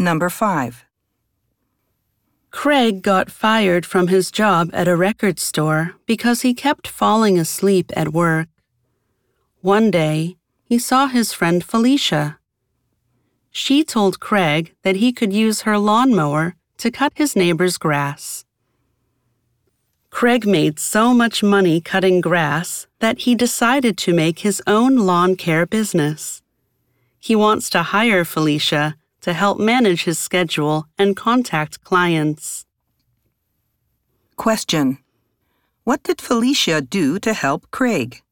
Number 5. Craig got fired from his job at a record store because he kept falling asleep at work. One day, he saw his friend Felicia. She told Craig that he could use her lawnmower to cut his neighbor's grass. Craig made so much money cutting grass that he decided to make his own lawn care business. He wants to hire Felicia to help manage his schedule and contact clients. Question. What did Felicia do to help Craig?